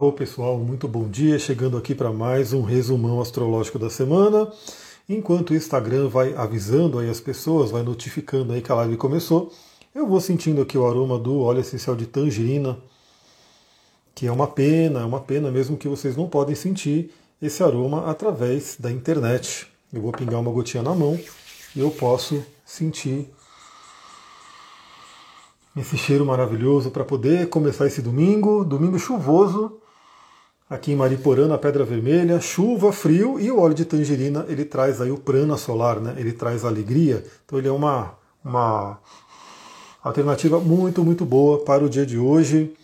Olá pessoal, muito bom dia. Chegando aqui para mais um resumão astrológico da semana. Enquanto o Instagram vai avisando aí as pessoas, vai notificando aí que a live começou, eu vou sentindo aqui o aroma do óleo essencial de tangerina, que é uma pena, é uma pena mesmo que vocês não podem sentir esse aroma através da internet. Eu vou pingar uma gotinha na mão e eu posso sentir esse cheiro maravilhoso para poder começar esse domingo, domingo chuvoso, aqui em Mariporã, na Pedra Vermelha, chuva, frio e o óleo de tangerina ele traz aí o prana solar, né? Ele traz alegria. Então ele é uma, uma alternativa muito, muito boa para o dia de hoje.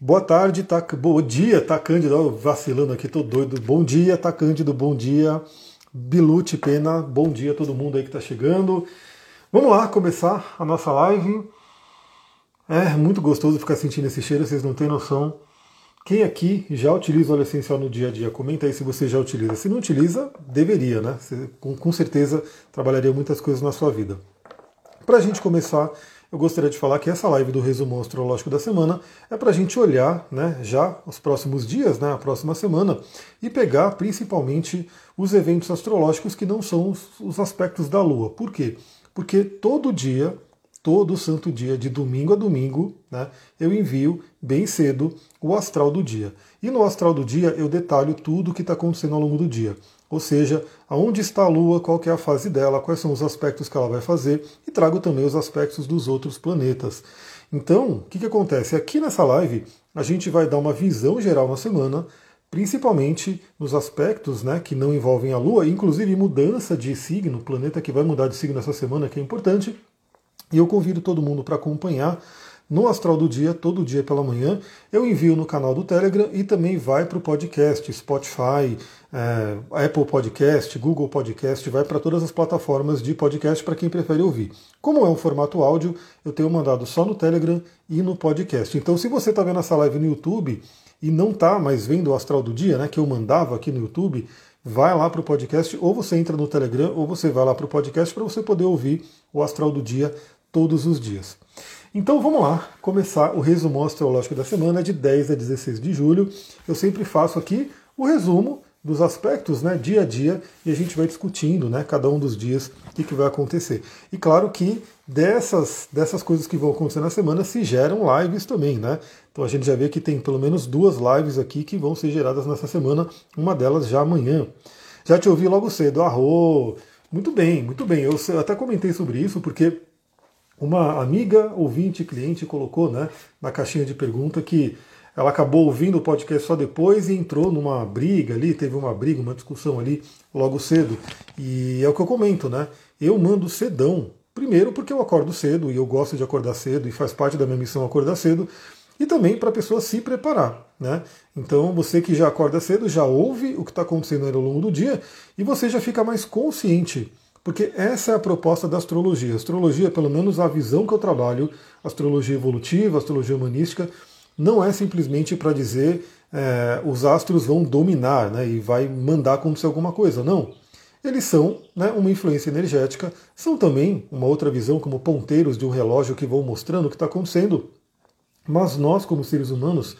Boa tarde, tá, bom dia, tá Cândido, vacilando aqui, tô doido. Bom dia, tá Cândido, bom dia. Bilute Pena, bom dia a todo mundo aí que está chegando. Vamos lá começar a nossa live. É muito gostoso ficar sentindo esse cheiro, vocês não têm noção. Quem aqui já utiliza óleo essencial no dia a dia? Comenta aí se você já utiliza. Se não utiliza, deveria, né? Você, com, com certeza trabalharia muitas coisas na sua vida. Para a gente começar, eu gostaria de falar que essa live do resumo astrológico da semana é para a gente olhar né, já os próximos dias, né, a próxima semana, e pegar principalmente os eventos astrológicos que não são os, os aspectos da Lua. Por quê? Porque todo dia todo santo dia, de domingo a domingo, né, eu envio bem cedo o astral do dia. E no astral do dia eu detalho tudo o que está acontecendo ao longo do dia. Ou seja, aonde está a Lua, qual é a fase dela, quais são os aspectos que ela vai fazer, e trago também os aspectos dos outros planetas. Então, o que, que acontece? Aqui nessa live a gente vai dar uma visão geral na semana, principalmente nos aspectos né, que não envolvem a Lua, inclusive mudança de signo, planeta que vai mudar de signo essa semana, que é importante, e eu convido todo mundo para acompanhar no Astral do Dia, todo dia pela manhã. Eu envio no canal do Telegram e também vai para o podcast, Spotify, é, Apple Podcast, Google Podcast, vai para todas as plataformas de podcast para quem prefere ouvir. Como é um formato áudio, eu tenho mandado só no Telegram e no podcast. Então, se você está vendo essa live no YouTube e não está mais vendo o Astral do Dia, né, que eu mandava aqui no YouTube, vai lá para o podcast, ou você entra no Telegram, ou você vai lá para o podcast para você poder ouvir o Astral do Dia todos os dias. Então vamos lá, começar o resumo astrológico da semana de 10 a 16 de julho. Eu sempre faço aqui o resumo dos aspectos, né, dia a dia, e a gente vai discutindo, né, cada um dos dias, o que, que vai acontecer. E claro que dessas, dessas coisas que vão acontecer na semana se geram lives também, né? Então a gente já vê que tem pelo menos duas lives aqui que vão ser geradas nessa semana, uma delas já amanhã. Já te ouvi logo cedo, arro! Muito bem, muito bem. Eu até comentei sobre isso porque uma amiga, ouvinte, cliente colocou né, na caixinha de pergunta que ela acabou ouvindo o podcast só depois e entrou numa briga ali, teve uma briga, uma discussão ali logo cedo. E é o que eu comento, né? Eu mando cedão. Primeiro porque eu acordo cedo e eu gosto de acordar cedo e faz parte da minha missão acordar cedo. E também para a pessoa se preparar. Né? Então você que já acorda cedo já ouve o que está acontecendo ao longo do dia e você já fica mais consciente porque essa é a proposta da astrologia. Astrologia, pelo menos a visão que eu trabalho, astrologia evolutiva, astrologia humanística, não é simplesmente para dizer é, os astros vão dominar né, e vai mandar acontecer alguma coisa. Não. Eles são né, uma influência energética, são também uma outra visão, como ponteiros de um relógio que vão mostrando o que está acontecendo. Mas nós, como seres humanos,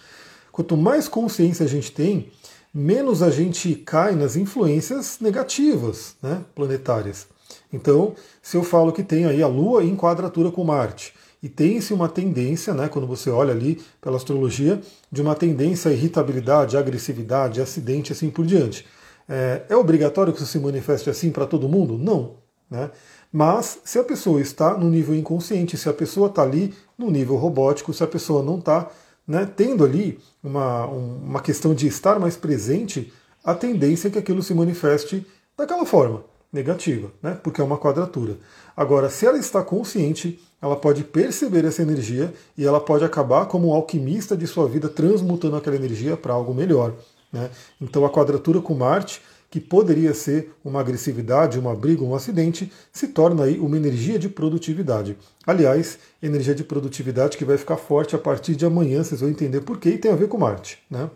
quanto mais consciência a gente tem, menos a gente cai nas influências negativas né, planetárias. Então, se eu falo que tem aí a Lua em quadratura com Marte, e tem-se uma tendência, né, quando você olha ali pela astrologia, de uma tendência à irritabilidade, agressividade, acidente, assim por diante. É, é obrigatório que isso se manifeste assim para todo mundo? Não. Né? Mas se a pessoa está no nível inconsciente, se a pessoa está ali no nível robótico, se a pessoa não está né, tendo ali uma, uma questão de estar mais presente, a tendência é que aquilo se manifeste daquela forma negativa, né? porque é uma quadratura. Agora, se ela está consciente, ela pode perceber essa energia e ela pode acabar como um alquimista de sua vida, transmutando aquela energia para algo melhor. Né? Então, a quadratura com Marte, que poderia ser uma agressividade, uma briga, um acidente, se torna aí uma energia de produtividade. Aliás, energia de produtividade que vai ficar forte a partir de amanhã, vocês vão entender por quê e tem a ver com Marte. Né?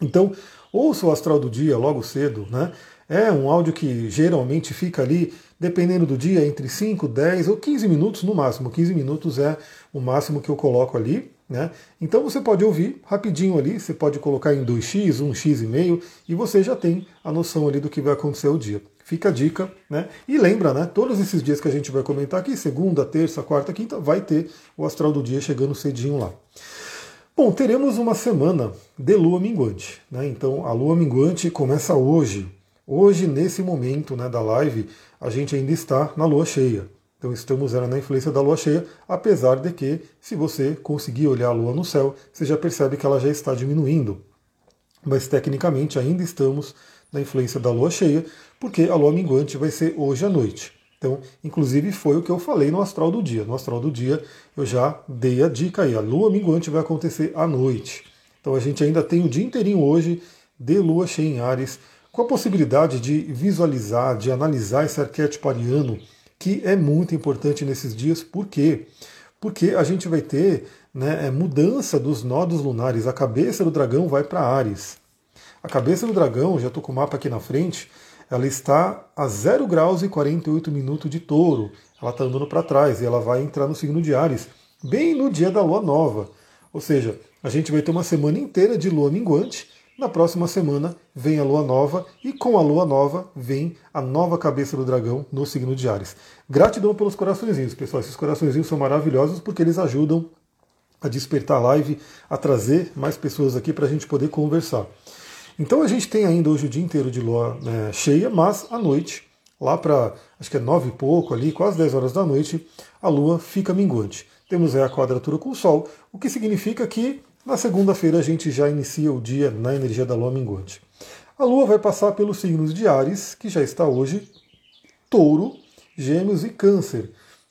Então, ouça o astral do dia logo cedo, né? É um áudio que geralmente fica ali, dependendo do dia, entre 5, 10 ou 15 minutos no máximo. 15 minutos é o máximo que eu coloco ali, Né? Então você pode ouvir rapidinho ali, você pode colocar em 2x, 1x e meio, e você já tem a noção ali do que vai acontecer o dia. Fica a dica, né? E lembra, né? Todos esses dias que a gente vai comentar aqui, segunda, terça, quarta, quinta, vai ter o astral do dia chegando cedinho lá. Bom, teremos uma semana de lua minguante, né? Então a lua minguante começa hoje. Hoje, nesse momento né, da live, a gente ainda está na lua cheia. Então estamos na influência da lua cheia, apesar de que, se você conseguir olhar a lua no céu, você já percebe que ela já está diminuindo. Mas tecnicamente ainda estamos na influência da lua cheia, porque a lua minguante vai ser hoje à noite. Então, inclusive foi o que eu falei no astral do dia. No astral do dia eu já dei a dica aí. A lua minguante vai acontecer à noite. Então a gente ainda tem o dia inteirinho hoje de lua cheia em Ares, com a possibilidade de visualizar, de analisar esse arquétipo ariano, que é muito importante nesses dias. Por quê? Porque a gente vai ter né, é, mudança dos nodos lunares. A cabeça do dragão vai para Ares. A cabeça do dragão, já estou com o mapa aqui na frente, ela está a 0 graus e 48 minutos de touro. Ela está andando para trás e ela vai entrar no signo de Ares, bem no dia da lua nova. Ou seja, a gente vai ter uma semana inteira de lua minguante. Na próxima semana vem a lua nova e com a lua nova vem a nova cabeça do dragão no signo de Ares. Gratidão pelos coraçõezinhos, pessoal. Esses coraçõezinhos são maravilhosos porque eles ajudam a despertar a live, a trazer mais pessoas aqui para a gente poder conversar. Então a gente tem ainda hoje o dia inteiro de lua né, cheia, mas à noite, lá para acho que é nove e pouco ali, quase 10 horas da noite, a lua fica minguante. Temos aí a quadratura com o Sol, o que significa que na segunda-feira a gente já inicia o dia na energia da lua minguante. A lua vai passar pelos signos de Ares, que já está hoje, Touro, Gêmeos e Câncer.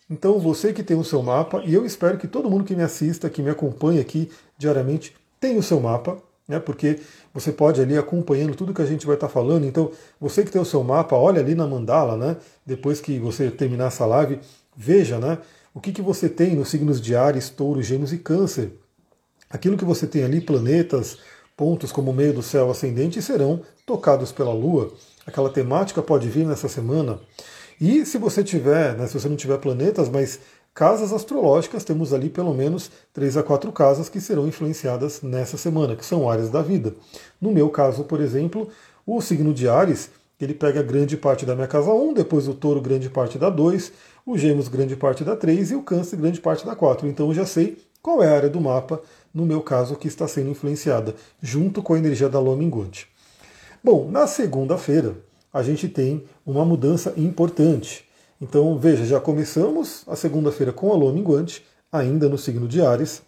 Então você que tem o seu mapa, e eu espero que todo mundo que me assista, que me acompanha aqui diariamente, tenha o seu mapa né? Porque você pode ali acompanhando tudo que a gente vai estar falando. Então, você que tem o seu mapa, olha ali na mandala, né? Depois que você terminar essa live, veja, né? O que, que você tem nos signos de Ares, Touro, Gêmeos e Câncer. Aquilo que você tem ali, planetas, pontos como o meio do céu ascendente, serão tocados pela Lua. Aquela temática pode vir nessa semana. E se você tiver, né, se você não tiver planetas, mas casas astrológicas, temos ali pelo menos três a quatro casas que serão influenciadas nessa semana, que são áreas da vida. No meu caso, por exemplo, o signo de Ares, ele pega grande parte da minha casa 1, depois o touro grande parte da 2, o gêmeos grande parte da 3 e o câncer grande parte da 4. Então eu já sei qual é a área do mapa, no meu caso, que está sendo influenciada, junto com a energia da lua minguante. Bom, na segunda-feira, a gente tem uma mudança importante. Então, veja, já começamos a segunda-feira com a lua minguante, ainda no signo de Ares.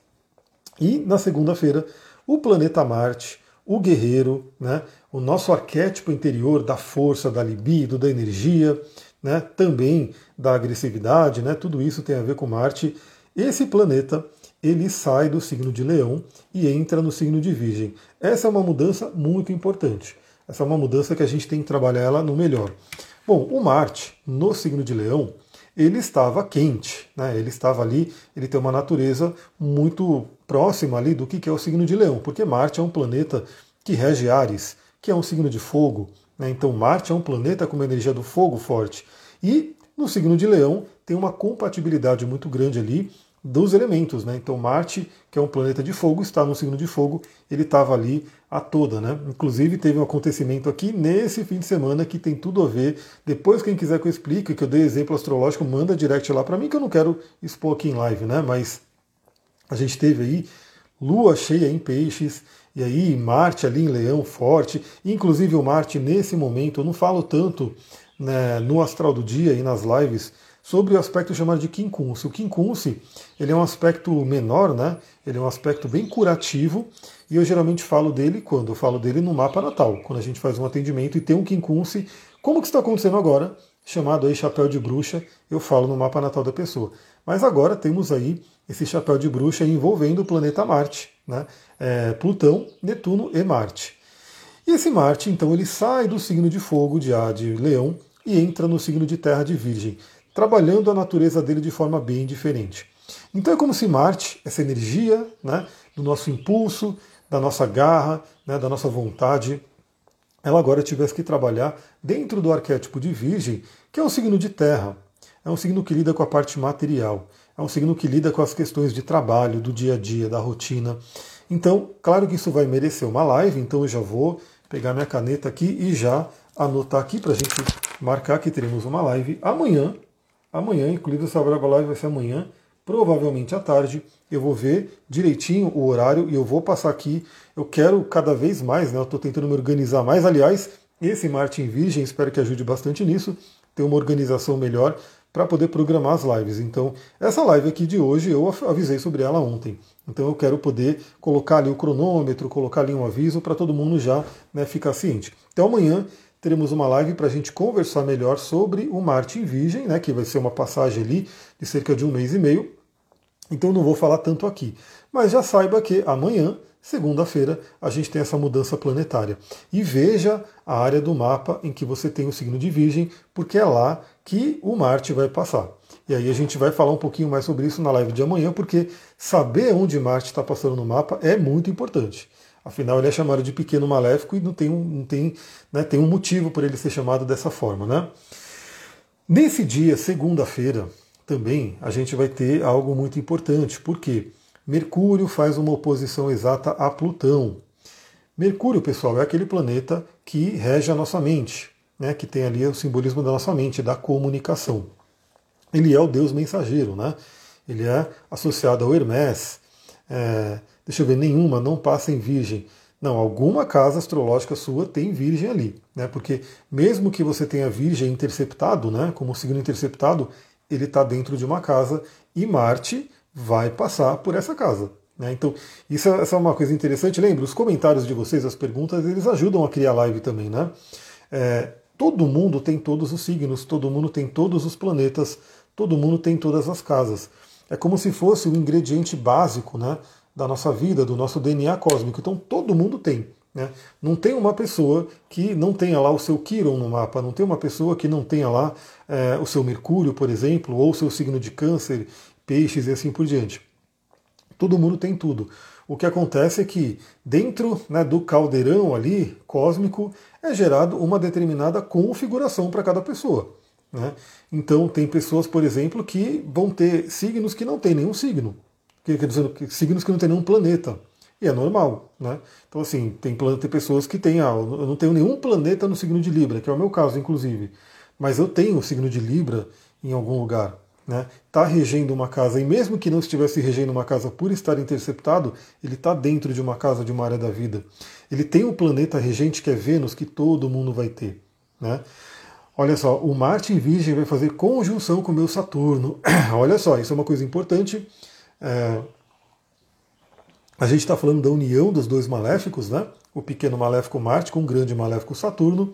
E na segunda-feira, o planeta Marte, o guerreiro, né, o nosso arquétipo interior da força, da libido, da energia, né, também da agressividade, né, tudo isso tem a ver com Marte. Esse planeta ele sai do signo de Leão e entra no signo de Virgem. Essa é uma mudança muito importante. Essa é uma mudança que a gente tem que trabalhar ela no melhor. Bom, o Marte, no signo de Leão, ele estava quente, né? ele estava ali, ele tem uma natureza muito próxima ali do que é o signo de Leão, porque Marte é um planeta que rege Ares, que é um signo de fogo. Né? Então Marte é um planeta com uma energia do fogo forte. E no signo de Leão tem uma compatibilidade muito grande ali dos elementos, né? Então Marte, que é um planeta de fogo, está no signo de fogo, ele estava ali a toda, né? Inclusive teve um acontecimento aqui nesse fim de semana que tem tudo a ver. Depois quem quiser que eu explique, que eu dei exemplo astrológico, manda direct lá para mim que eu não quero expor aqui em live, né? Mas a gente teve aí lua cheia em peixes, e aí Marte ali em leão forte, inclusive o Marte nesse momento, eu não falo tanto né, no astral do dia e nas lives sobre o aspecto chamado de quincunce. O quincunce ele é um aspecto menor, né? ele é um aspecto bem curativo, e eu geralmente falo dele quando? Eu falo dele no mapa natal, quando a gente faz um atendimento e tem um quincunce, como que está acontecendo agora, chamado aí chapéu de bruxa, eu falo no mapa natal da pessoa. Mas agora temos aí esse chapéu de bruxa envolvendo o planeta Marte, né? É, Plutão, Netuno e Marte. E esse Marte, então, ele sai do signo de fogo de, de Leão e entra no signo de Terra de Virgem trabalhando a natureza dele de forma bem diferente. Então é como se Marte, essa energia né, do nosso impulso, da nossa garra, né, da nossa vontade, ela agora tivesse que trabalhar dentro do arquétipo de Virgem, que é um signo de terra, é um signo que lida com a parte material, é um signo que lida com as questões de trabalho, do dia a dia, da rotina. Então, claro que isso vai merecer uma live, então eu já vou pegar minha caneta aqui e já anotar aqui para a gente marcar que teremos uma live amanhã. Amanhã, inclusive essa live vai ser amanhã, provavelmente à tarde. Eu vou ver direitinho o horário e eu vou passar aqui. Eu quero cada vez mais, né? Eu estou tentando me organizar mais. Aliás, esse Marte em Virgem, espero que ajude bastante nisso, ter uma organização melhor para poder programar as lives. Então, essa live aqui de hoje eu avisei sobre ela ontem. Então, eu quero poder colocar ali o cronômetro, colocar ali um aviso para todo mundo já né, ficar ciente. Então, amanhã teremos uma live para a gente conversar melhor sobre o Marte em Virgem, né, que vai ser uma passagem ali de cerca de um mês e meio. Então, não vou falar tanto aqui. Mas já saiba que amanhã segunda-feira a gente tem essa mudança planetária. E veja a área do mapa em que você tem o signo de Virgem, porque é lá que o Marte vai passar. E aí a gente vai falar um pouquinho mais sobre isso na live de amanhã, porque saber onde Marte está passando no mapa é muito importante. Afinal, ele é chamado de pequeno maléfico e não tem um, não tem, né, tem um motivo por ele ser chamado dessa forma. Né? Nesse dia, segunda-feira, também a gente vai ter algo muito importante. Por quê? Mercúrio faz uma oposição exata a Plutão. Mercúrio, pessoal, é aquele planeta que rege a nossa mente, né, que tem ali o simbolismo da nossa mente, da comunicação. Ele é o deus mensageiro, né? Ele é associado ao Hermes. É, deixa eu ver, nenhuma, não passa em Virgem. Não, alguma casa astrológica sua tem Virgem ali, né? Porque mesmo que você tenha Virgem interceptado, né, como signo interceptado, ele está dentro de uma casa e Marte vai passar por essa casa. Né? Então, isso é, essa é uma coisa interessante. Lembra, os comentários de vocês, as perguntas, eles ajudam a criar live também. Né? É, todo mundo tem todos os signos, todo mundo tem todos os planetas, todo mundo tem todas as casas. É como se fosse o ingrediente básico né, da nossa vida, do nosso DNA cósmico. Então, todo mundo tem. Né? Não tem uma pessoa que não tenha lá o seu Quiron no mapa, não tem uma pessoa que não tenha lá é, o seu Mercúrio, por exemplo, ou o seu signo de câncer peixes e assim por diante. Todo mundo tem tudo. O que acontece é que dentro né, do caldeirão ali cósmico é gerado uma determinada configuração para cada pessoa. Né? Então tem pessoas, por exemplo, que vão ter signos que não tem nenhum signo. Quer dizer, signos que não tem nenhum planeta. E é normal, né? Então, assim, tem, tem pessoas que têm, ah, eu não tenho nenhum planeta no signo de Libra, que é o meu caso, inclusive. Mas eu tenho o signo de Libra em algum lugar né, está regendo uma casa, e mesmo que não estivesse regendo uma casa por estar interceptado, ele está dentro de uma casa, de uma área da vida. Ele tem um planeta regente que é Vênus, que todo mundo vai ter. Né? Olha só, o Marte em Virgem vai fazer conjunção com o meu Saturno. Olha só, isso é uma coisa importante. É... A gente está falando da união dos dois maléficos, né? O pequeno maléfico Marte com o grande maléfico Saturno.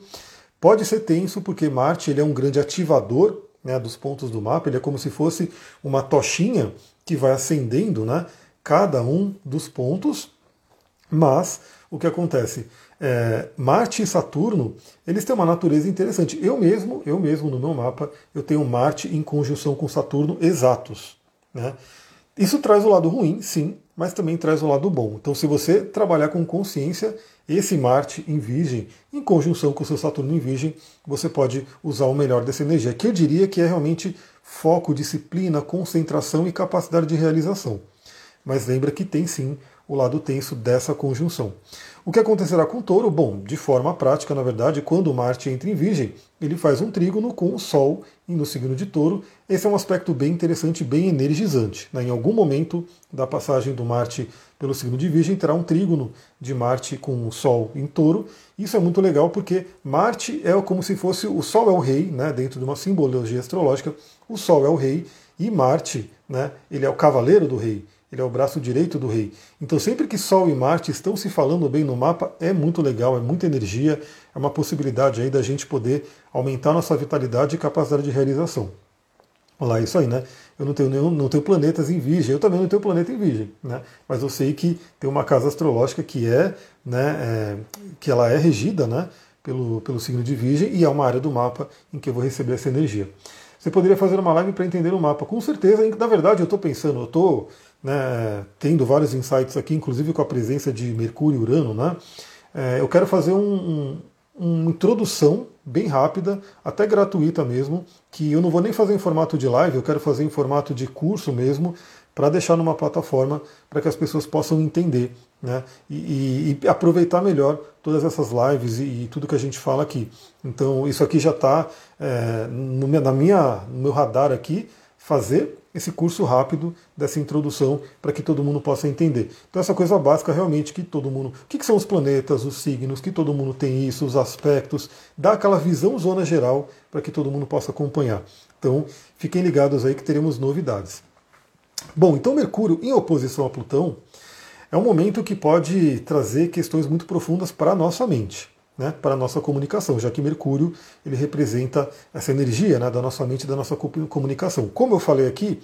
Pode ser tenso porque Marte ele é um grande ativador né, dos pontos do mapa, ele é como se fosse uma tochinha que vai acendendo né, cada um dos pontos, mas o que acontece? É, Marte e Saturno, eles têm uma natureza interessante. Eu mesmo, eu mesmo no meu mapa, eu tenho Marte em conjunção com Saturno exatos. Né? Isso traz o lado ruim, sim, mas também traz o lado bom. Então, se você trabalhar com consciência, esse Marte em Virgem, em conjunção com o seu Saturno em Virgem, você pode usar o melhor dessa energia, que eu diria que é realmente foco, disciplina, concentração e capacidade de realização. Mas lembra que tem sim o lado tenso dessa conjunção. O que acontecerá com o touro? Bom, de forma prática, na verdade, quando Marte entra em Virgem, ele faz um trígono com o Sol no signo de touro. Esse é um aspecto bem interessante, bem energizante. Né? Em algum momento da passagem do Marte pelo signo de Virgem, terá um trígono de Marte com o Sol em touro. Isso é muito legal porque Marte é como se fosse o Sol é o rei, né? dentro de uma simbologia astrológica, o Sol é o rei e Marte, né? ele é o cavaleiro do rei ele é o braço direito do rei. Então, sempre que Sol e Marte estão se falando bem no mapa, é muito legal, é muita energia, é uma possibilidade aí da gente poder aumentar nossa vitalidade e capacidade de realização. Olha lá, isso aí, né? Eu não tenho nenhum, não tenho planetas em Virgem, eu também não tenho planeta em Virgem, né? Mas eu sei que tem uma casa astrológica que é, né, é, que ela é regida, né, pelo, pelo signo de Virgem e é uma área do mapa em que eu vou receber essa energia. Você poderia fazer uma live para entender o mapa. Com certeza, na verdade, eu estou pensando, eu estou né, tendo vários insights aqui, inclusive com a presença de Mercúrio e Urano. Né? É, eu quero fazer um, um, uma introdução bem rápida, até gratuita mesmo, que eu não vou nem fazer em formato de live, eu quero fazer em formato de curso mesmo, para deixar numa plataforma para que as pessoas possam entender né, e, e, aproveitar melhor todas essas lives e, e, tudo que a gente fala aqui. Então, isso aqui já está é, no, na minha, no meu radar aqui, fazer esse curso rápido dessa introdução para que todo mundo possa entender. Então, essa coisa básica realmente que todo mundo. O que, que, são os planetas, os signos, que todo mundo tem isso, os aspectos, dá aquela visão zona geral para que todo mundo possa acompanhar. Então, fiquem ligados aí que teremos novidades. Bom, então Mercúrio em oposição a Plutão é um momento que pode trazer questões muito profundas para a nossa mente, né, para a nossa comunicação, já que Mercúrio ele representa essa energia né, da nossa mente e da nossa comunicação. Como eu falei aqui,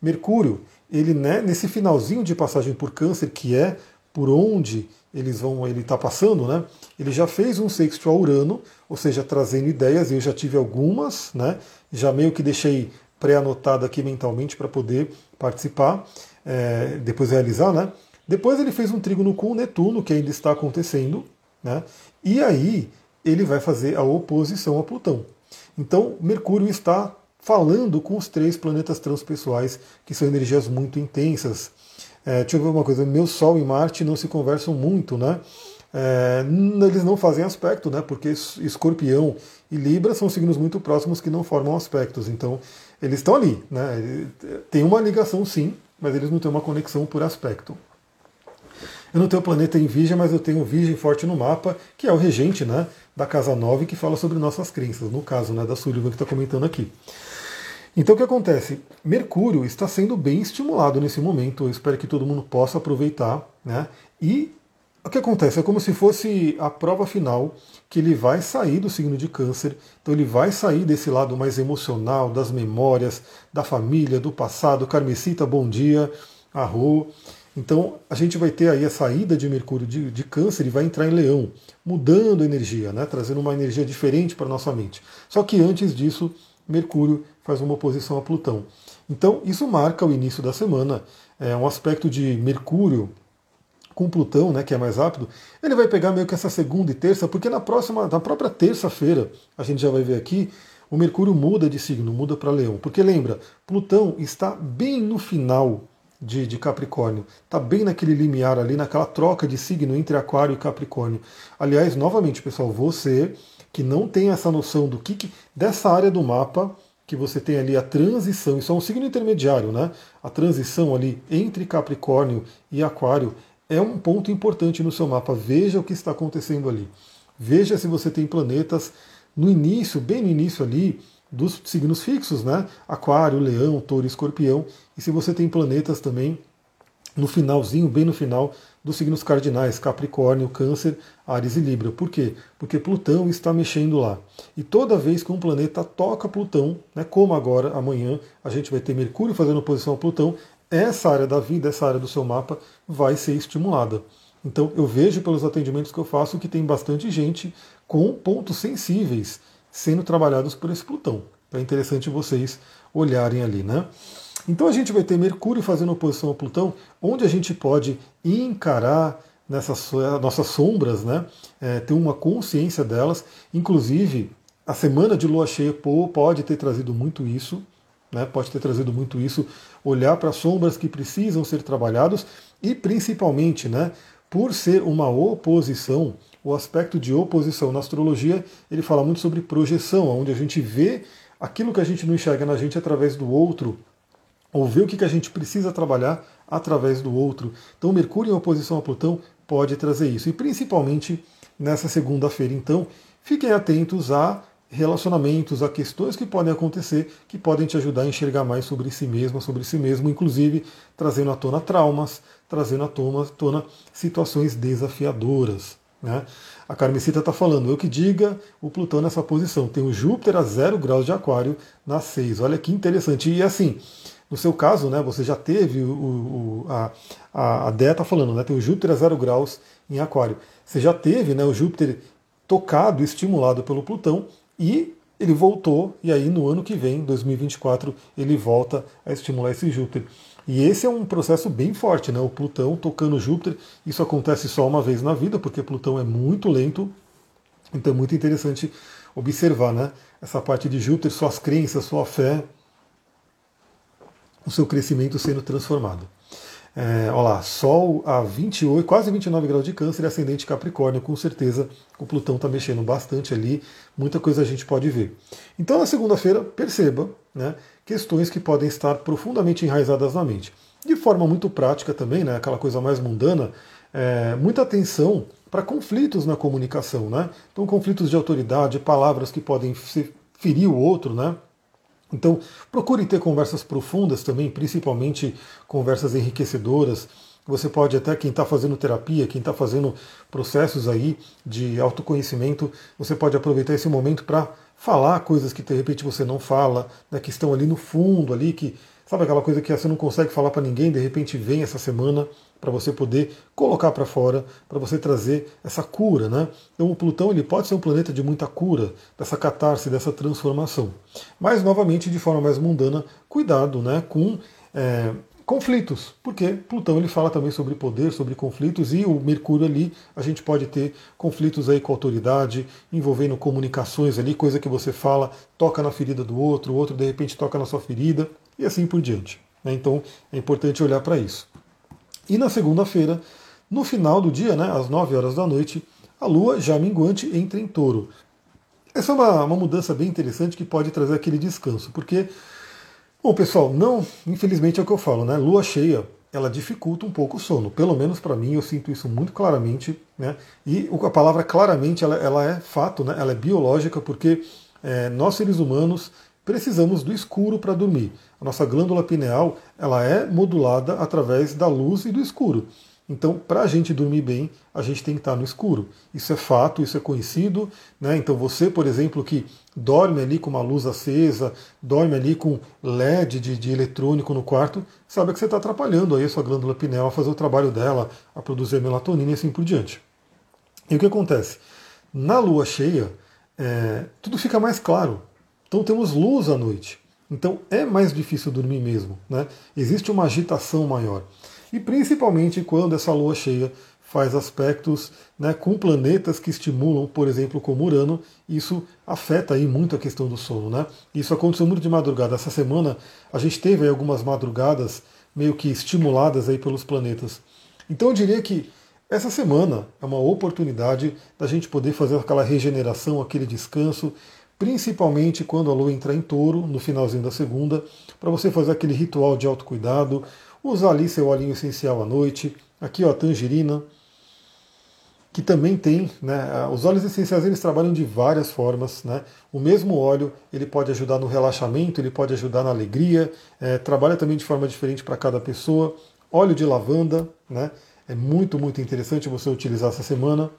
Mercúrio, ele né, nesse finalzinho de passagem por Câncer, que é por onde eles vão, ele está passando, né? Ele já fez um sexto a Urano, ou seja, trazendo ideias. Eu já tive algumas, né? Já meio que deixei pré-anotado aqui mentalmente para poder participar, é, depois realizar, né? Depois ele fez um trígono com o Netuno, que ainda está acontecendo, né? E aí ele vai fazer a oposição a Plutão. Então Mercúrio está falando com os três planetas transpessoais, que são energias muito intensas. É, deixa eu ver uma coisa, meu Sol e Marte não se conversam muito, né? É, eles não fazem aspecto, né? Porque Escorpião e Libra são signos muito próximos que não formam aspectos. Então eles estão ali, né? Tem uma ligação sim, mas eles não têm uma conexão por aspecto. Eu não tenho planeta em Virgem, mas eu tenho Virgem forte no mapa, que é o regente né, da Casa 9, que fala sobre nossas crenças, no caso né, da Sullivan que está comentando aqui. Então o que acontece? Mercúrio está sendo bem estimulado nesse momento, eu espero que todo mundo possa aproveitar, né? E o que acontece? É como se fosse a prova final que ele vai sair do signo de câncer, então ele vai sair desse lado mais emocional, das memórias, da família, do passado. Carmesita, bom dia, arro. Então a gente vai ter aí a saída de Mercúrio de, de câncer e vai entrar em leão, mudando a energia, né? trazendo uma energia diferente para a nossa mente. Só que antes disso, Mercúrio faz uma oposição a Plutão. Então isso marca o início da semana. É um aspecto de Mercúrio com Plutão, né, que é mais rápido, ele vai pegar meio que essa segunda e terça, porque na próxima, na própria terça-feira, a gente já vai ver aqui, o Mercúrio muda de signo, muda para Leão. Porque lembra, Plutão está bem no final de, de, Capricórnio. Está bem naquele limiar ali, naquela troca de signo entre Aquário e Capricórnio. Aliás, novamente, pessoal, você que não tem essa noção do que, que dessa área do mapa que você tem ali a transição, isso é um signo intermediário, né? A transição ali entre Capricórnio e Aquário é um ponto importante no seu mapa. Veja o que está acontecendo ali. Veja se você tem planetas no início, bem no início ali, dos signos fixos, né? Aquário, Leão, Touro, Escorpião. E se você tem planetas também no finalzinho, bem no final, dos signos cardinais, Capricórnio, Câncer, Ares e Libra. Por quê? Porque Plutão está mexendo lá. E toda vez que um planeta toca Plutão, né, como agora, amanhã, a gente vai ter Mercúrio fazendo oposição a Plutão, essa área da vida, essa área do seu mapa vai ser estimulada. Então eu vejo pelos atendimentos que eu faço que tem bastante gente com pontos sensíveis sendo trabalhados por esse Plutão. Então é interessante vocês olharem ali, né? Então a gente vai ter Mercúrio fazendo oposição a Plutão, onde a gente pode encarar nessas nossas sombras, né? É, ter uma consciência delas. Inclusive, a semana de lua cheia pode ter trazido muito isso né, pode ter trazido muito isso, olhar para sombras que precisam ser trabalhados e principalmente, né, por ser uma oposição, o aspecto de oposição na astrologia, ele fala muito sobre projeção, onde a gente vê aquilo que a gente não enxerga na gente através do outro, ou vê o que a gente precisa trabalhar através do outro. Então, Mercúrio em oposição a Plutão pode trazer isso, e principalmente nessa segunda-feira. Então, fiquem atentos a relacionamentos, a questões que podem acontecer que podem te ajudar a enxergar mais sobre si mesmo, sobre si mesmo, inclusive trazendo à tona traumas, trazendo à tona situações desafiadoras. Né? A Carmesita está falando, eu que diga o Plutão nessa posição. Tem o Júpiter a zero graus de aquário na 6. Olha que interessante. E assim, no seu caso, né, você já teve o, o a, a, a Dé está falando, né, tem o Júpiter a zero graus em aquário. Você já teve né, o Júpiter tocado, estimulado pelo Plutão, e ele voltou, e aí no ano que vem, 2024, ele volta a estimular esse Júpiter. E esse é um processo bem forte, né? O Plutão tocando Júpiter, isso acontece só uma vez na vida, porque Plutão é muito lento. Então é muito interessante observar né, essa parte de Júpiter, suas crenças, sua fé, o seu crescimento sendo transformado. É, olha lá, Sol a 28, quase 29 graus de câncer ascendente Capricórnio, com certeza o Plutão está mexendo bastante ali, muita coisa a gente pode ver. Então na segunda-feira, perceba né, questões que podem estar profundamente enraizadas na mente. De forma muito prática também, né, aquela coisa mais mundana, é, muita atenção para conflitos na comunicação. Né? Então conflitos de autoridade, palavras que podem ferir o outro, né? Então, procure ter conversas profundas também, principalmente conversas enriquecedoras. Você pode até, quem está fazendo terapia, quem está fazendo processos aí de autoconhecimento, você pode aproveitar esse momento para falar coisas que de repente você não fala, né, que estão ali no fundo, ali que Sabe aquela coisa que você não consegue falar para ninguém, de repente vem essa semana para você poder colocar para fora, para você trazer essa cura, né? Então o Plutão ele pode ser um planeta de muita cura, dessa catarse, dessa transformação. Mas novamente de forma mais mundana, cuidado, né, com é, conflitos, porque Plutão ele fala também sobre poder, sobre conflitos e o Mercúrio ali a gente pode ter conflitos aí com a autoridade, envolvendo comunicações ali, coisa que você fala toca na ferida do outro, o outro de repente toca na sua ferida e assim por diante. Né? Então é importante olhar para isso. E na segunda-feira, no final do dia, né, às 9 horas da noite, a Lua já minguante entra em touro. Essa é uma, uma mudança bem interessante que pode trazer aquele descanso, porque, bom pessoal, não, infelizmente é o que eu falo, né? Lua cheia, ela dificulta um pouco o sono. Pelo menos para mim, eu sinto isso muito claramente, né? E a palavra claramente, ela, ela é fato, né? Ela é biológica, porque é, nós seres humanos precisamos do escuro para dormir. A nossa glândula pineal ela é modulada através da luz e do escuro. Então, para a gente dormir bem, a gente tem que estar no escuro. Isso é fato, isso é conhecido. Né? Então, você, por exemplo, que dorme ali com uma luz acesa, dorme ali com LED de, de eletrônico no quarto, sabe que você está atrapalhando aí a sua glândula pineal a fazer o trabalho dela, a produzir melatonina e assim por diante. E o que acontece? Na lua cheia, é, tudo fica mais claro. Então temos luz à noite. Então é mais difícil dormir mesmo. Né? Existe uma agitação maior. E principalmente quando essa lua cheia faz aspectos né, com planetas que estimulam, por exemplo, como Urano, isso afeta aí muito a questão do sono. Né? Isso aconteceu muito de madrugada. Essa semana a gente teve algumas madrugadas meio que estimuladas aí pelos planetas. Então eu diria que essa semana é uma oportunidade da gente poder fazer aquela regeneração, aquele descanso principalmente quando a lua entrar em touro, no finalzinho da segunda, para você fazer aquele ritual de autocuidado, usar ali seu olhinho essencial à noite. Aqui, ó, a tangerina, que também tem, né, os óleos essenciais eles trabalham de várias formas, né? O mesmo óleo ele pode ajudar no relaxamento, ele pode ajudar na alegria, é, trabalha também de forma diferente para cada pessoa. Óleo de lavanda, né? É muito muito interessante você utilizar essa semana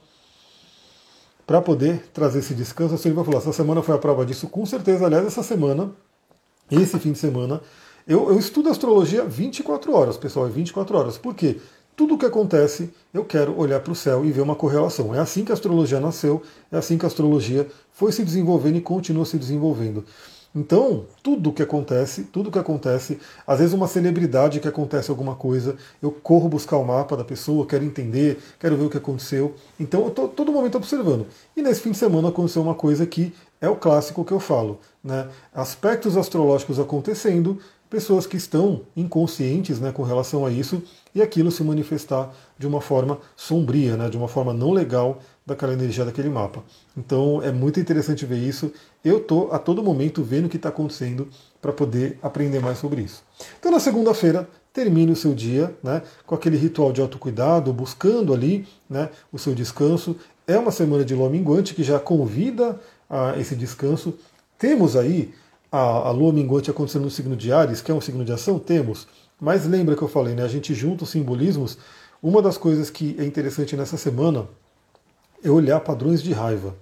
para poder trazer esse descanso. A Silvia falou: essa semana foi a prova disso, com certeza. Aliás, essa semana, esse fim de semana, eu, eu estudo astrologia 24 horas, pessoal, é 24 horas. Por quê? Tudo o que acontece, eu quero olhar para o céu e ver uma correlação. É assim que a astrologia nasceu, é assim que a astrologia foi se desenvolvendo e continua se desenvolvendo. Então, tudo que acontece, tudo que acontece, às vezes uma celebridade que acontece alguma coisa, eu corro buscar o mapa da pessoa, quero entender, quero ver o que aconteceu. Então, eu estou todo momento observando. E nesse fim de semana aconteceu uma coisa que é o clássico que eu falo, né? Aspectos astrológicos acontecendo, pessoas que estão inconscientes né, com relação a isso e aquilo se manifestar de uma forma sombria, né, de uma forma não legal daquela energia daquele mapa. Então é muito interessante ver isso. Eu estou a todo momento vendo o que está acontecendo para poder aprender mais sobre isso. Então na segunda-feira termine o seu dia né, com aquele ritual de autocuidado, buscando ali né, o seu descanso. É uma semana de lua minguante que já convida a esse descanso. Temos aí a, a lua minguante acontecendo no signo de Ares, que é um signo de ação? Temos. Mas lembra que eu falei, né? A gente junta os simbolismos. Uma das coisas que é interessante nessa semana é olhar padrões de raiva.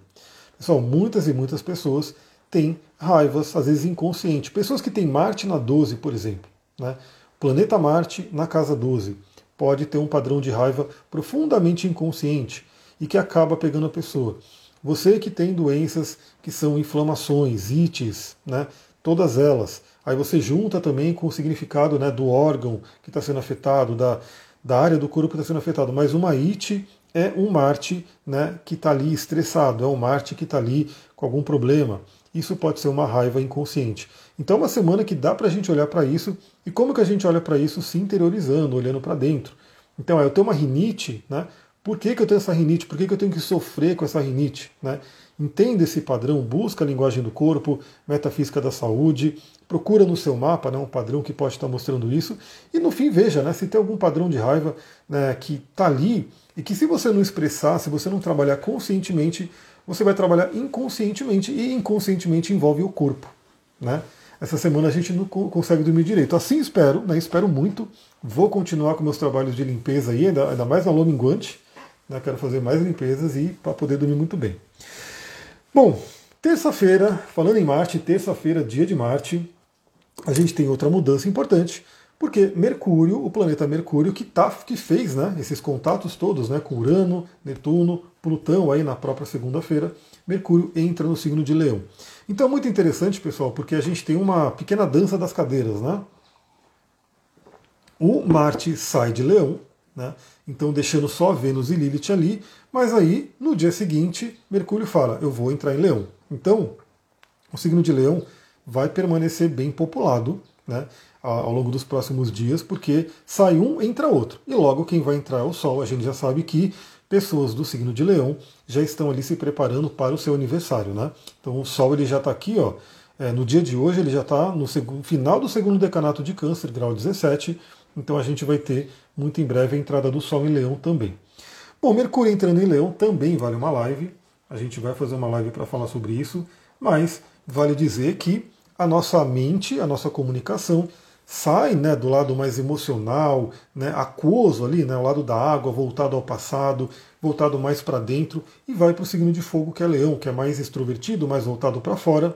Pessoal, muitas e muitas pessoas têm raivas, às vezes inconsciente. Pessoas que têm Marte na 12, por exemplo. Né? Planeta Marte na casa 12 pode ter um padrão de raiva profundamente inconsciente e que acaba pegando a pessoa. Você que tem doenças que são inflamações, ites, né, todas elas, aí você junta também com o significado né, do órgão que está sendo afetado, da, da área do corpo que está sendo afetado. Mas uma ite é um Marte né, que está ali estressado, é um Marte que está ali com algum problema. Isso pode ser uma raiva inconsciente. Então é uma semana que dá para a gente olhar para isso. E como que a gente olha para isso? Se interiorizando, olhando para dentro. Então, eu tenho uma rinite, né? Por que, que eu tenho essa rinite? Por que, que eu tenho que sofrer com essa rinite? Né? Entenda esse padrão, busca a linguagem do corpo, metafísica da saúde, procura no seu mapa né, um padrão que pode estar mostrando isso, e no fim veja né, se tem algum padrão de raiva né, que está ali e que se você não expressar, se você não trabalhar conscientemente, você vai trabalhar inconscientemente e inconscientemente envolve o corpo. Né? Essa semana a gente não consegue dormir direito. Assim espero, né? espero muito. Vou continuar com meus trabalhos de limpeza aí, ainda, mais na lua minguante. Né? Quero fazer mais limpezas e para poder dormir muito bem. Bom, terça-feira, falando em Marte, terça-feira, dia de Marte, a gente tem outra mudança importante porque Mercúrio, o planeta Mercúrio, que, tá, que fez né, esses contatos todos né, com Urano, Netuno, Plutão aí na própria segunda-feira, Mercúrio entra no signo de Leão. Então é muito interessante, pessoal, porque a gente tem uma pequena dança das cadeiras, né? O Marte sai de Leão, né? Então deixando só Vênus e Lilith ali, mas aí no dia seguinte Mercúrio fala: eu vou entrar em Leão. Então o signo de Leão vai permanecer bem populado, né? ao longo dos próximos dias, porque sai um, entra outro. E logo quem vai entrar é o Sol. A gente já sabe que pessoas do signo de Leão já estão ali se preparando para o seu aniversário. Né? Então o Sol ele já está aqui, ó, é, no dia de hoje ele já está no final do segundo decanato de câncer, grau 17. Então a gente vai ter muito em breve a entrada do Sol em Leão também. Bom, Mercúrio entrando em Leão também vale uma live. A gente vai fazer uma live para falar sobre isso, mas vale dizer que a nossa mente, a nossa comunicação sai né, do lado mais emocional, né, aquoso ali, né, o lado da água, voltado ao passado, voltado mais para dentro, e vai para o signo de fogo, que é leão, que é mais extrovertido, mais voltado para fora,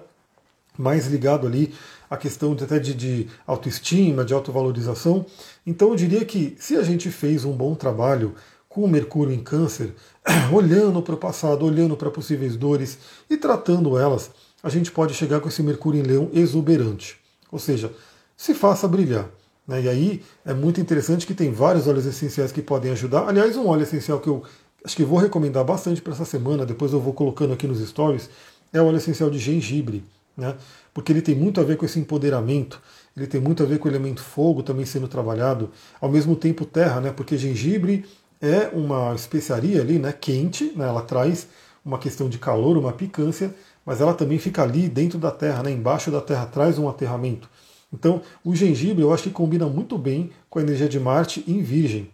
mais ligado ali à questão até de, de autoestima, de autovalorização. Então eu diria que se a gente fez um bom trabalho com o Mercúrio em Câncer, olhando para o passado, olhando para possíveis dores e tratando elas, a gente pode chegar com esse Mercúrio em Leão exuberante. Ou seja, se faça brilhar. Né? E aí é muito interessante que tem vários óleos essenciais que podem ajudar. Aliás, um óleo essencial que eu acho que vou recomendar bastante para essa semana, depois eu vou colocando aqui nos stories, é o óleo essencial de gengibre. Né? Porque ele tem muito a ver com esse empoderamento, ele tem muito a ver com o elemento fogo também sendo trabalhado, ao mesmo tempo terra, né? porque gengibre é uma especiaria ali, né, quente, né, ela traz uma questão de calor, uma picância, mas ela também fica ali dentro da terra, né, embaixo da terra, traz um aterramento. Então, o gengibre eu acho que combina muito bem com a energia de Marte em Virgem.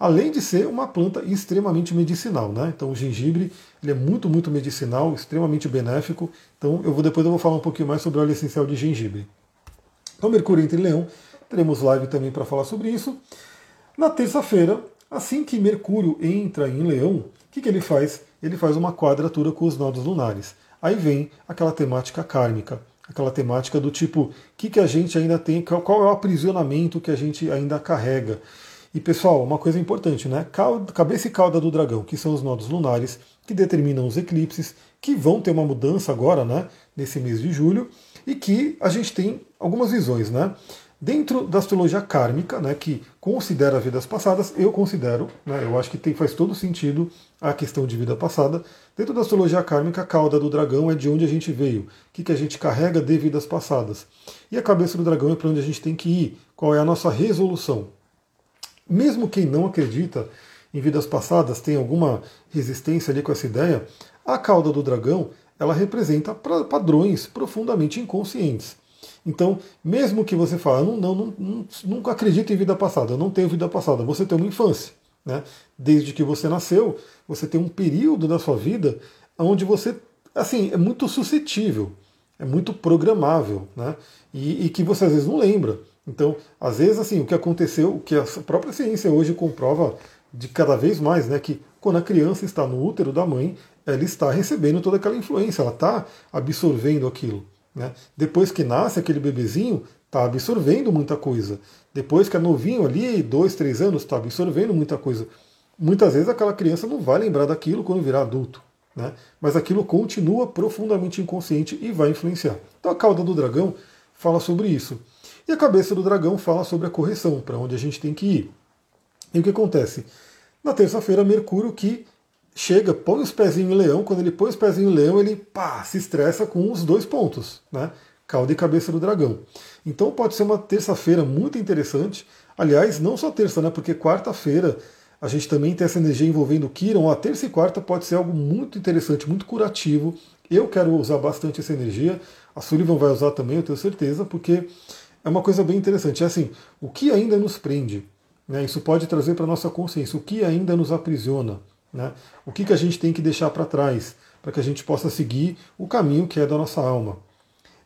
Além de ser uma planta extremamente medicinal, né? Então o gengibre ele é muito, muito medicinal, extremamente benéfico. Então eu vou depois eu vou falar um pouquinho mais sobre o óleo essencial de gengibre. Então Mercúrio entre Leão, teremos live também para falar sobre isso. Na terça-feira, assim que Mercúrio entra em Leão, o que, que ele faz? Ele faz uma quadratura com os nodos lunares. Aí vem aquela temática kármica aquela temática do tipo, o que, que a gente ainda tem, qual é o aprisionamento que a gente ainda carrega. E pessoal, uma coisa importante, né? Cabeça e cauda do dragão, que são os nodos lunares, que determinam os eclipses, que vão ter uma mudança agora, né? Nesse mês de julho, e que a gente tem algumas visões, né? Dentro da astrologia kármica, né, que considera vidas passadas, eu considero, né, eu acho que tem, faz todo sentido a questão de vida passada. Dentro da astrologia kármica, a cauda do dragão é de onde a gente veio, o que, que a gente carrega de vidas passadas. E a cabeça do dragão é para onde a gente tem que ir, qual é a nossa resolução. Mesmo quem não acredita em vidas passadas tem alguma resistência ali com essa ideia, a cauda do dragão ela representa padrões profundamente inconscientes. Então, mesmo que você fale, não, não, não, nunca acredito em vida passada, eu não tenho vida passada, você tem uma infância. Né? Desde que você nasceu, você tem um período da sua vida onde você assim, é muito suscetível, é muito programável, né? E, e, que você às vezes não lembra. Então, às vezes, assim, o que aconteceu, o que a própria ciência hoje comprova de cada vez mais, né? Que quando a criança está no útero da mãe, ela está recebendo toda aquela influência, ela está absorvendo aquilo. Né? Depois que nasce aquele bebezinho, está absorvendo muita coisa. Depois que é novinho ali, dois, três anos, está absorvendo muita coisa. Muitas vezes aquela criança não vai lembrar daquilo quando virar adulto. Né? Mas aquilo continua profundamente inconsciente e vai influenciar. Então a cauda do dragão fala sobre isso. E a cabeça do dragão fala sobre a correção, para onde a gente tem que ir. E o que acontece? Na terça-feira, Mercúrio que chega, põe os pezinhos em leão, quando ele põe os pezinhos em leão, ele pá, se estressa com os dois pontos, né? Cauda e cabeça do dragão. Então pode ser uma terça-feira muito interessante. Aliás, não só terça, né? Porque quarta-feira a gente também tem essa energia envolvendo Kiron. A terça e quarta pode ser algo muito interessante, muito curativo. Eu quero usar bastante essa energia. A Sullivan vai usar também, eu tenho certeza, porque é uma coisa bem interessante. É assim, o que ainda nos prende? Né? Isso pode trazer para a nossa consciência. O que ainda nos aprisiona? Né? O que, que a gente tem que deixar para trás para que a gente possa seguir o caminho que é da nossa alma?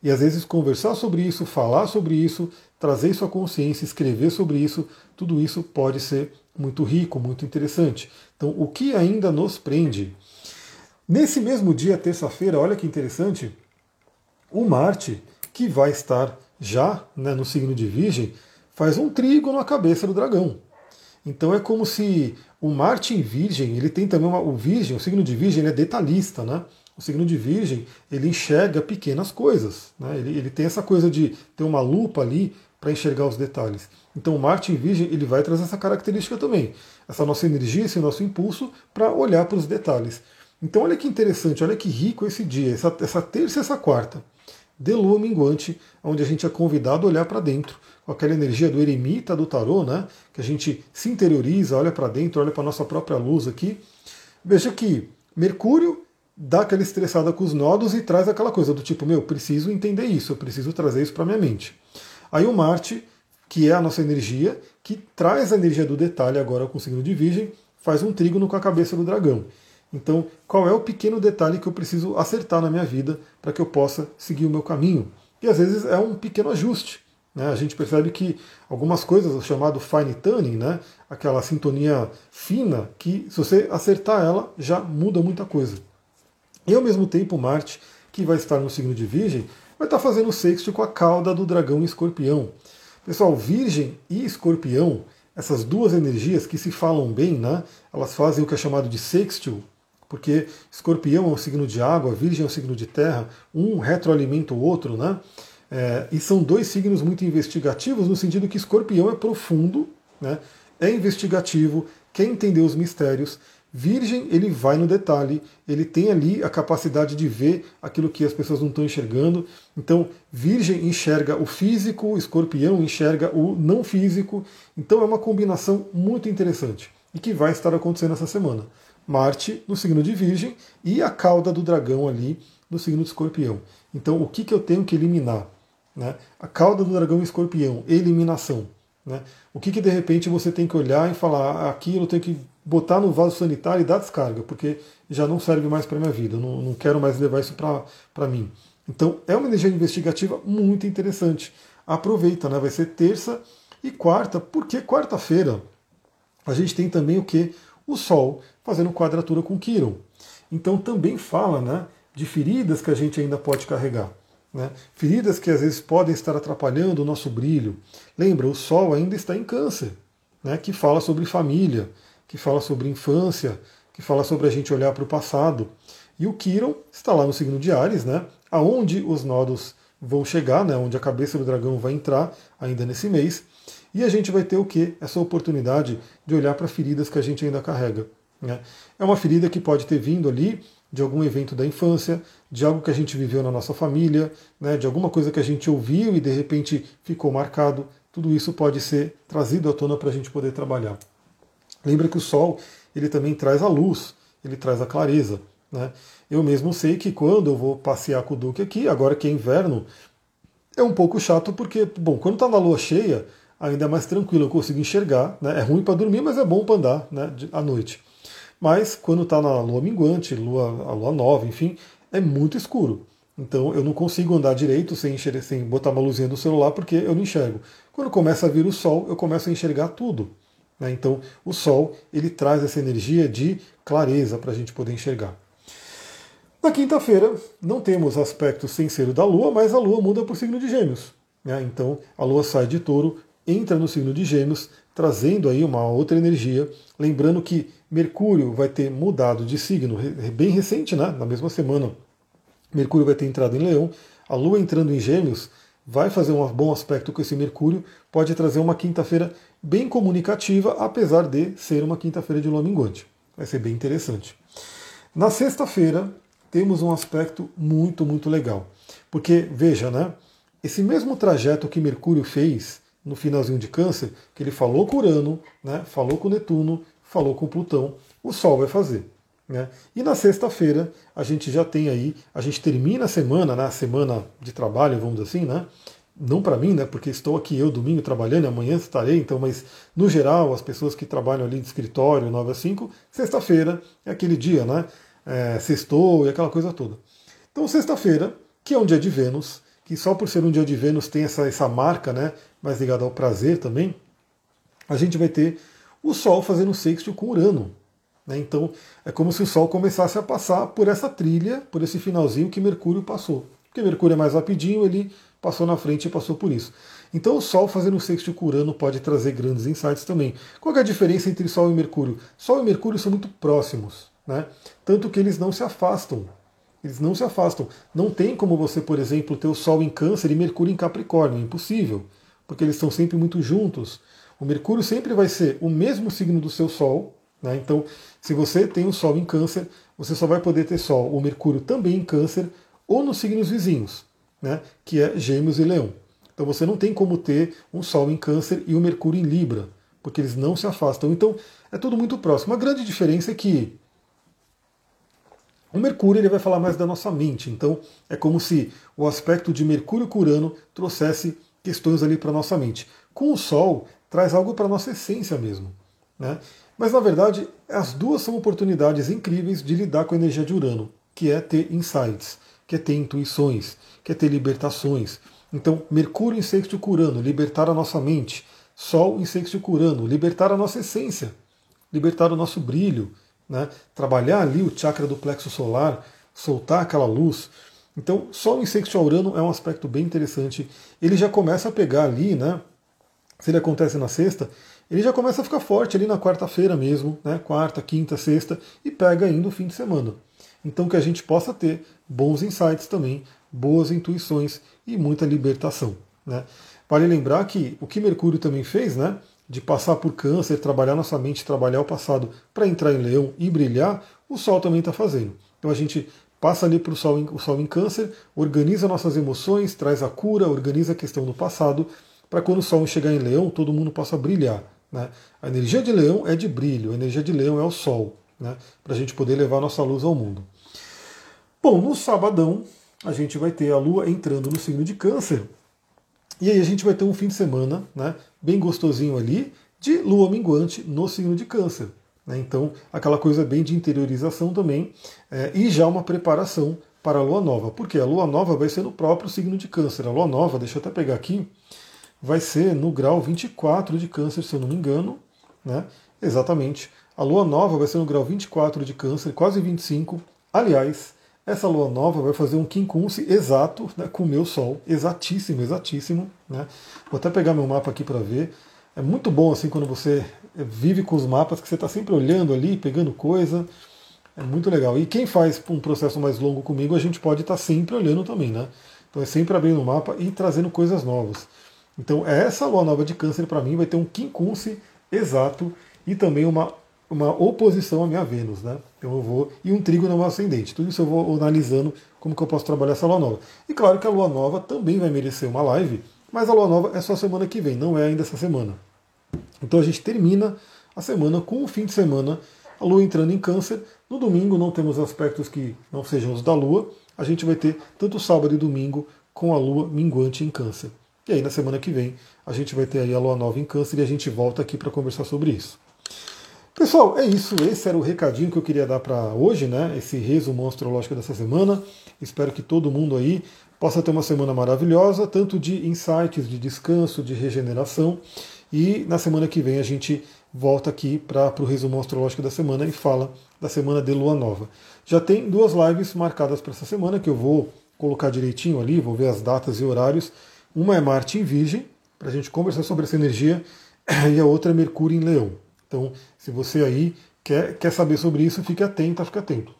E às vezes conversar sobre isso, falar sobre isso, trazer à consciência, escrever sobre isso, tudo isso pode ser muito rico, muito interessante. Então, o que ainda nos prende? Nesse mesmo dia, terça-feira, olha que interessante, o Marte, que vai estar já né, no signo de Virgem, faz um trígono na cabeça do dragão. Então é como se o Marte em Virgem, ele tem também uma, o Virgem, o signo de Virgem é detalhista, né? O signo de Virgem, ele enxerga pequenas coisas, né? ele, ele tem essa coisa de ter uma lupa ali para enxergar os detalhes. Então o Marte em Virgem, ele vai trazer essa característica também, essa nossa energia, esse nosso impulso para olhar para os detalhes. Então olha que interessante, olha que rico esse dia, essa, essa terça e essa quarta, de lua minguante, onde a gente é convidado a olhar para dentro, com aquela energia do eremita do tarô, né? Que a gente se interioriza, olha para dentro, olha para nossa própria luz aqui. Veja que Mercúrio dá aquela estressada com os nodos e traz aquela coisa do tipo, meu, preciso entender isso, eu preciso trazer isso para minha mente. Aí o Marte, que é a nossa energia, que traz a energia do detalhe agora com o signo de Virgem, faz um trígono com a cabeça do dragão. Então, qual é o pequeno detalhe que eu preciso acertar na minha vida para que eu possa seguir o meu caminho? E às vezes é um pequeno ajuste. Né? A gente percebe que algumas coisas, o chamado fine tuning, né? aquela sintonia fina, que se você acertar ela, já muda muita coisa. E ao mesmo tempo, Marte, que vai estar no signo de Virgem, vai estar fazendo sexto com a cauda do dragão e escorpião. Pessoal, Virgem e Escorpião, essas duas energias que se falam bem, né? Elas fazem o que é chamado de sextil, porque Escorpião é um signo de água, Virgem é um signo de terra, um retroalimenta o outro, né? É, e são dois signos muito investigativos no sentido que Escorpião é profundo, né? É investigativo, quer entender os mistérios Virgem, ele vai no detalhe, ele tem ali a capacidade de ver aquilo que as pessoas não estão enxergando. Então, Virgem enxerga o físico, Escorpião enxerga o não físico. Então, é uma combinação muito interessante e que vai estar acontecendo essa semana. Marte no signo de Virgem e a cauda do dragão ali no signo de Escorpião. Então, o que, que eu tenho que eliminar? Né? A cauda do dragão Escorpião, eliminação. Né? O que, que de repente você tem que olhar e falar, ah, aquilo eu tenho que botar no vaso sanitário e dar descarga, porque já não serve mais para minha vida, não, não quero mais levar isso para mim. Então é uma energia investigativa muito interessante. Aproveita, né? vai ser terça e quarta, porque quarta-feira a gente tem também o que? O Sol fazendo quadratura com Quiron. Então também fala né, de feridas que a gente ainda pode carregar. Né? Feridas que às vezes podem estar atrapalhando o nosso brilho. Lembra, o Sol ainda está em câncer, né? que fala sobre família, que fala sobre infância, que fala sobre a gente olhar para o passado. E o Quiron está lá no signo de Ares, né? aonde os nodos vão chegar, né? onde a cabeça do dragão vai entrar ainda nesse mês. E a gente vai ter o que? Essa oportunidade de olhar para feridas que a gente ainda carrega. Né? É uma ferida que pode ter vindo ali de algum evento da infância, de algo que a gente viveu na nossa família, né, de alguma coisa que a gente ouviu e de repente ficou marcado. Tudo isso pode ser trazido à tona para a gente poder trabalhar. Lembra que o Sol ele também traz a luz, ele traz a clareza. Né? Eu mesmo sei que quando eu vou passear com o Duque aqui, agora que é inverno, é um pouco chato porque, bom, quando está na lua cheia, ainda é mais tranquilo, eu consigo enxergar. Né? É ruim para dormir, mas é bom para andar né, à noite. Mas quando está na lua minguante, lua, a lua nova, enfim, é muito escuro. Então eu não consigo andar direito sem, enxergar, sem botar uma luzinha do celular porque eu não enxergo. Quando começa a vir o sol, eu começo a enxergar tudo. Né? Então o sol ele traz essa energia de clareza para a gente poder enxergar. Na quinta-feira não temos aspecto sem ser da Lua, mas a Lua muda para o signo de Gêmeos. Né? Então a Lua sai de Touro, entra no signo de Gêmeos, trazendo aí uma outra energia. Lembrando que Mercúrio vai ter mudado de signo bem recente, né? na mesma semana. Mercúrio vai ter entrado em Leão, a Lua entrando em Gêmeos vai fazer um bom aspecto com esse Mercúrio, pode trazer uma quinta-feira bem comunicativa, apesar de ser uma quinta-feira de lua minguante. Vai ser bem interessante. Na sexta-feira, temos um aspecto muito, muito legal. Porque, veja, né? Esse mesmo trajeto que Mercúrio fez no finalzinho de Câncer, que ele falou com Urano, né, falou com Netuno, falou com Plutão, o Sol vai fazer. Né? E na sexta-feira a gente já tem aí, a gente termina a semana, né, a semana de trabalho, vamos dizer assim, né? Não para mim, né? Porque estou aqui eu domingo trabalhando, amanhã estarei, então, mas no geral, as pessoas que trabalham ali de escritório, 9 a 5, sexta-feira é aquele dia, né? É, sextou e aquela coisa toda. Então, sexta-feira, que é um dia de Vênus, que só por ser um dia de Vênus tem essa, essa marca, né? Mais ligada ao prazer também, a gente vai ter o Sol fazendo sexto com Urano. Né? Então é como se o Sol começasse a passar por essa trilha, por esse finalzinho que Mercúrio passou. Porque Mercúrio é mais rapidinho, ele passou na frente e passou por isso. Então o Sol fazendo sexto com Urano pode trazer grandes insights também. Qual é a diferença entre Sol e Mercúrio? Sol e Mercúrio são muito próximos, né? tanto que eles não se afastam. Eles não se afastam. Não tem como você, por exemplo, ter o Sol em Câncer e Mercúrio em Capricórnio. É impossível, porque eles estão sempre muito juntos. O Mercúrio sempre vai ser o mesmo signo do seu Sol, né? Então, se você tem o Sol em Câncer, você só vai poder ter Sol ou Mercúrio também em Câncer ou nos signos vizinhos, né? que é Gêmeos e Leão. Então você não tem como ter um Sol em Câncer e o Mercúrio em Libra, porque eles não se afastam. Então é tudo muito próximo. A grande diferença é que o Mercúrio ele vai falar mais da nossa mente. Então é como se o aspecto de Mercúrio curano trouxesse questões ali para nossa mente. Com o Sol traz algo para nossa essência mesmo. Né? Mas na verdade, as duas são oportunidades incríveis de lidar com a energia de Urano, que é ter insights, que é ter intuições, que é ter libertações. Então, Mercúrio em sexto com Urano, libertar a nossa mente. Sol em sexto com Urano, libertar a nossa essência, libertar o nosso brilho, né? trabalhar ali o chakra do plexo solar, soltar aquela luz. Então, Sol em sexto a Urano é um aspecto bem interessante. Ele já começa a pegar ali, né? Se ele acontece na sexta, ele já começa a ficar forte ali na quarta-feira mesmo, né? quarta, quinta, sexta, e pega ainda o fim de semana. Então que a gente possa ter bons insights também, boas intuições e muita libertação. Né? Vale lembrar que o que Mercúrio também fez, né? de passar por câncer, trabalhar nossa mente, trabalhar o passado para entrar em leão e brilhar, o Sol também está fazendo. Então a gente passa ali para o sol, em câncer, organiza nossas emoções, traz a cura, organiza a questão do passado, para quando o Sol chegar em leão, todo mundo possa brilhar. Né? A energia de leão é de brilho, a energia de leão é o sol, né? para a gente poder levar nossa luz ao mundo. Bom, no sabadão a gente vai ter a Lua entrando no signo de câncer, e aí a gente vai ter um fim de semana né, bem gostosinho ali, de Lua minguante no signo de câncer. Né? Então, aquela coisa bem de interiorização também, é, e já uma preparação para a Lua Nova, porque a Lua Nova vai ser no próprio signo de câncer. A Lua Nova, deixa eu até pegar aqui, vai ser no grau 24 de câncer, se eu não me engano. Né? Exatamente. A lua nova vai ser no grau 24 de câncer, quase 25. Aliás, essa lua nova vai fazer um quincunce exato né, com o meu sol, exatíssimo, exatíssimo. Né? Vou até pegar meu mapa aqui para ver. É muito bom assim quando você vive com os mapas, que você está sempre olhando ali, pegando coisa. É muito legal. E quem faz um processo mais longo comigo, a gente pode estar tá sempre olhando também, né? Então é sempre abrindo o mapa e trazendo coisas novas. Então essa lua nova de câncer para mim vai ter um quincunce exato e também uma, uma oposição à minha Vênus, né? Então eu vou e um trigo no meu ascendente. Tudo isso eu vou analisando como que eu posso trabalhar essa lua nova. E claro que a lua nova também vai merecer uma live, mas a lua nova é só semana que vem, não é ainda essa semana. Então a gente termina a semana com o fim de semana, a lua entrando em câncer. No domingo não temos aspectos que não sejam os da lua. A gente vai ter tanto sábado e domingo com a lua minguante em câncer. E aí na semana que vem a gente vai ter aí a lua nova em câncer e a gente volta aqui para conversar sobre isso. Pessoal, é isso. Esse era o recadinho que eu queria dar para hoje, né? Esse resumo astrológico dessa semana. Espero que todo mundo aí possa ter uma semana maravilhosa, tanto de insights, de descanso, de regeneração. E na semana que vem a gente volta aqui para o resumo astrológico da semana e fala da semana de lua nova. Já tem duas lives marcadas para essa semana que eu vou colocar direitinho ali, vou ver as datas e horários uma é Marte em Virgem, para a gente conversar sobre essa energia, e a outra é Mercúrio em Leão. Então, se você aí quer, quer saber sobre isso, fique atento, fique atento.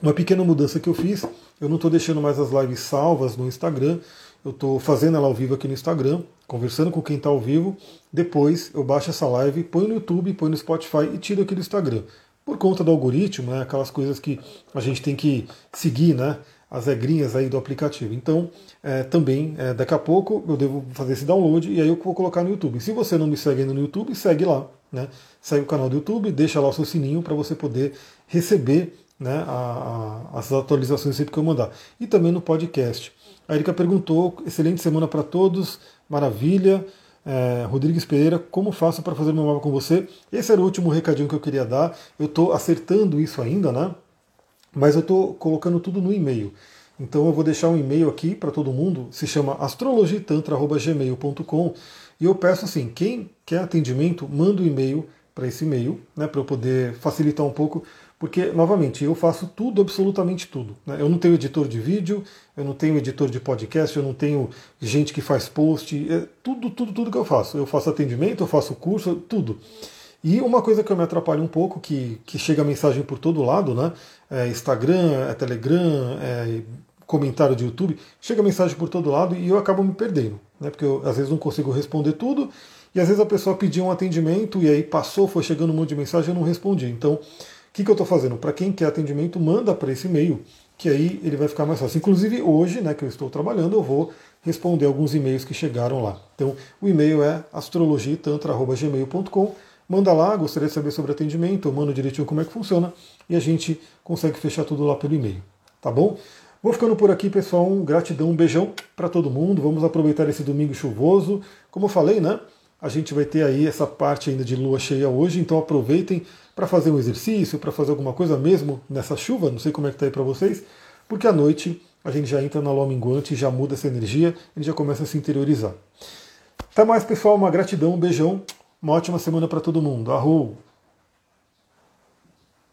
Uma pequena mudança que eu fiz, eu não estou deixando mais as lives salvas no Instagram, eu estou fazendo ela ao vivo aqui no Instagram, conversando com quem está ao vivo. Depois eu baixo essa live, ponho no YouTube, ponho no Spotify e tiro aqui do Instagram. Por conta do algoritmo, né, aquelas coisas que a gente tem que seguir, né, as regrinhas aí do aplicativo. Então, é, também, é, daqui a pouco eu devo fazer esse download e aí eu vou colocar no YouTube. Se você não me segue ainda no YouTube, segue lá. Né? Segue o canal do YouTube, deixa lá o seu sininho para você poder receber né, a, a, as atualizações sempre que eu mandar. E também no podcast. A Erika perguntou: excelente semana para todos, maravilha. É, Rodrigues Pereira, como faço para fazer meu mapa com você? Esse era o último recadinho que eu queria dar. Eu estou acertando isso ainda, né? Mas eu estou colocando tudo no e-mail. Então eu vou deixar um e-mail aqui para todo mundo, se chama astrologitantra.gmail.com e eu peço assim, quem quer atendimento, manda o um e-mail para esse e-mail, né, para eu poder facilitar um pouco, porque, novamente, eu faço tudo, absolutamente tudo. Né? Eu não tenho editor de vídeo, eu não tenho editor de podcast, eu não tenho gente que faz post, é tudo, tudo, tudo que eu faço. Eu faço atendimento, eu faço curso, tudo. E uma coisa que eu me atrapalho um pouco, que, que chega mensagem por todo lado, né? É Instagram, é Telegram, é comentário de YouTube, chega mensagem por todo lado e eu acabo me perdendo, né? Porque eu às vezes não consigo responder tudo, e às vezes a pessoa pediu um atendimento e aí passou, foi chegando um monte de mensagem e eu não respondi. Então, o que, que eu estou fazendo? Para quem quer atendimento, manda para esse e-mail, que aí ele vai ficar mais fácil. Inclusive hoje, né, que eu estou trabalhando, eu vou responder alguns e-mails que chegaram lá. Então, o e-mail é astrologitantra.gmail.com. Manda lá, gostaria de saber sobre atendimento, eu mando direitinho como é que funciona e a gente consegue fechar tudo lá pelo e-mail. Tá bom? Vou ficando por aqui, pessoal. Um gratidão, um beijão para todo mundo. Vamos aproveitar esse domingo chuvoso. Como eu falei, né? A gente vai ter aí essa parte ainda de lua cheia hoje, então aproveitem para fazer um exercício, para fazer alguma coisa mesmo nessa chuva, não sei como é que está aí para vocês, porque à noite a gente já entra na lua minguante, já muda essa energia, e já começa a se interiorizar. Até mais, pessoal, uma gratidão, um beijão, uma ótima semana para todo mundo. Arrou!